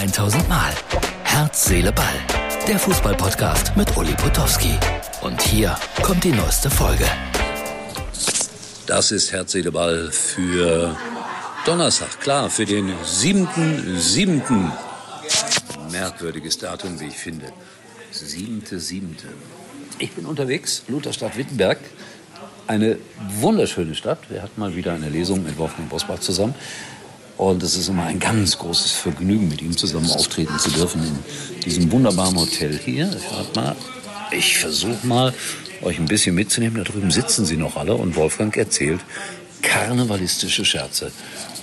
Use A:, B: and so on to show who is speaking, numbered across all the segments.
A: 1000 Mal. Herz, Seele, Ball. Der Fußballpodcast mit Uli Potowski. Und hier kommt die neueste Folge.
B: Das ist Herz, Seele, Ball für Donnerstag. Klar, für den 7.7. Merkwürdiges Datum, wie ich finde. 7.7. Ich bin unterwegs, Lutherstadt Wittenberg. Eine wunderschöne Stadt. Wir hatten mal wieder eine Lesung mit Wolfgang Bosbach zusammen. Und es ist immer ein ganz großes Vergnügen, mit ihm zusammen auftreten zu dürfen in diesem wunderbaren Hotel hier. Schaut mal, ich versuche mal, euch ein bisschen mitzunehmen. Da drüben sitzen sie noch alle und Wolfgang erzählt karnevalistische Scherze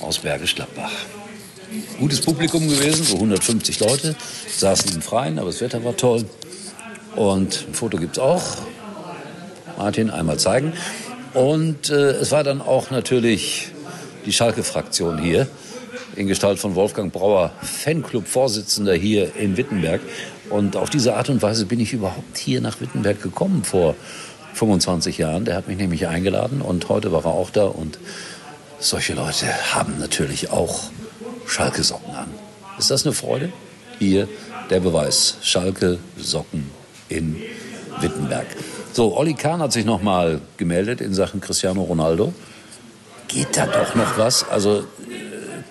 B: aus Bergisch Gladbach. Gutes Publikum gewesen, so 150 Leute, saßen im Freien, aber das Wetter war toll. Und ein Foto gibt es auch. Martin, einmal zeigen. Und äh, es war dann auch natürlich die Schalke-Fraktion hier in Gestalt von Wolfgang Brauer, Fanclub-Vorsitzender hier in Wittenberg. Und auf diese Art und Weise bin ich überhaupt hier nach Wittenberg gekommen vor 25 Jahren. Der hat mich nämlich eingeladen und heute war er auch da. Und solche Leute haben natürlich auch Schalke-Socken an. Ist das eine Freude? Hier der Beweis. Schalke-Socken in Wittenberg. So, Olli Kahn hat sich noch mal gemeldet in Sachen Cristiano Ronaldo. Geht da doch noch was? Also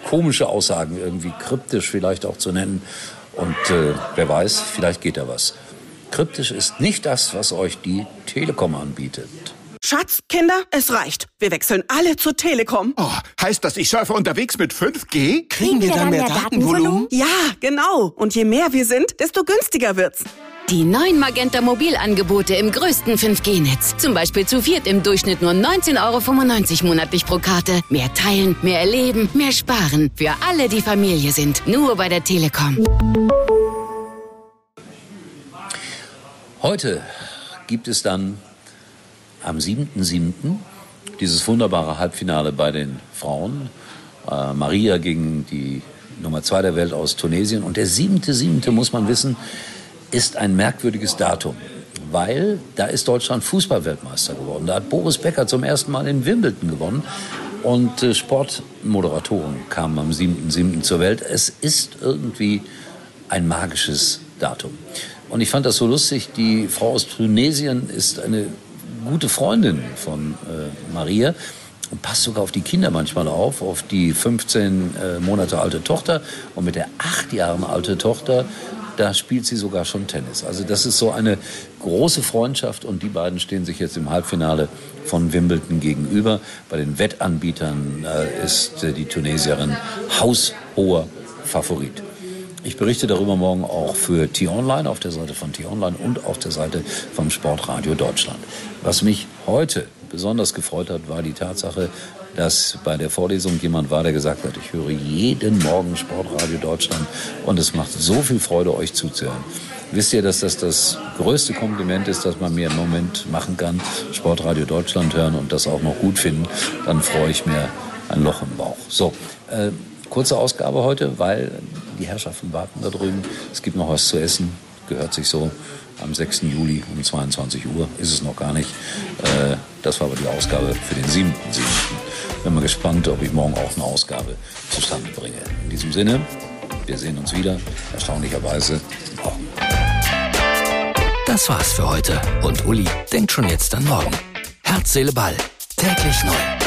B: komische Aussagen, irgendwie kryptisch vielleicht auch zu nennen. Und äh, wer weiß, vielleicht geht da was. Kryptisch ist nicht das, was euch die Telekom anbietet.
C: Schatz, Kinder, es reicht. Wir wechseln alle zur Telekom.
D: Oh, heißt das, ich surfe unterwegs mit 5G?
C: Kriegen wir dann mehr Datenvolumen? Ja, genau. Und je mehr wir sind, desto günstiger wird's.
E: Die neuen Magenta Mobilangebote im größten 5G-Netz. Zum Beispiel zu viert im Durchschnitt nur 19,95 Euro monatlich pro Karte. Mehr teilen, mehr erleben, mehr sparen. Für alle, die Familie sind. Nur bei der Telekom.
B: Heute gibt es dann am 7.7. dieses wunderbare Halbfinale bei den Frauen. Äh, Maria gegen die Nummer 2 der Welt aus Tunesien. Und der 7.7. muss man wissen, ist ein merkwürdiges Datum, weil da ist Deutschland Fußballweltmeister geworden. Da hat Boris Becker zum ersten Mal in Wimbledon gewonnen. Und äh, Sportmoderatoren kamen am 7.7. zur Welt. Es ist irgendwie ein magisches Datum. Und ich fand das so lustig. Die Frau aus Tunesien ist eine gute Freundin von äh, Maria und passt sogar auf die Kinder manchmal auf, auf die 15 äh, Monate alte Tochter. Und mit der acht Jahre alte Tochter da spielt sie sogar schon Tennis. Also das ist so eine große Freundschaft und die beiden stehen sich jetzt im Halbfinale von Wimbledon gegenüber. Bei den Wettanbietern äh, ist äh, die Tunesierin haushoher Favorit. Ich berichte darüber morgen auch für T-Online, auf der Seite von T-Online und auf der Seite vom Sportradio Deutschland. Was mich heute besonders gefreut hat, war die Tatsache, dass bei der Vorlesung jemand war, der gesagt hat, ich höre jeden Morgen Sportradio Deutschland und es macht so viel Freude, euch zuzuhören. Wisst ihr, dass das das größte Kompliment ist, das man mir im Moment machen kann? Sportradio Deutschland hören und das auch noch gut finden, dann freue ich mir ein Loch im Bauch. So, äh, kurze Ausgabe heute, weil die Herrschaften warten da drüben. Es gibt noch was zu essen, gehört sich so. Am 6. Juli um 22 Uhr ist es noch gar nicht. Äh, das war aber die Ausgabe für den 7.7. Bin mal gespannt, ob ich morgen auch eine Ausgabe zustande bringe. In diesem Sinne, wir sehen uns wieder, erstaunlicherweise morgen.
A: Das war's für heute und Uli denkt schon jetzt an morgen. Herz, Seele, Ball. Täglich neu.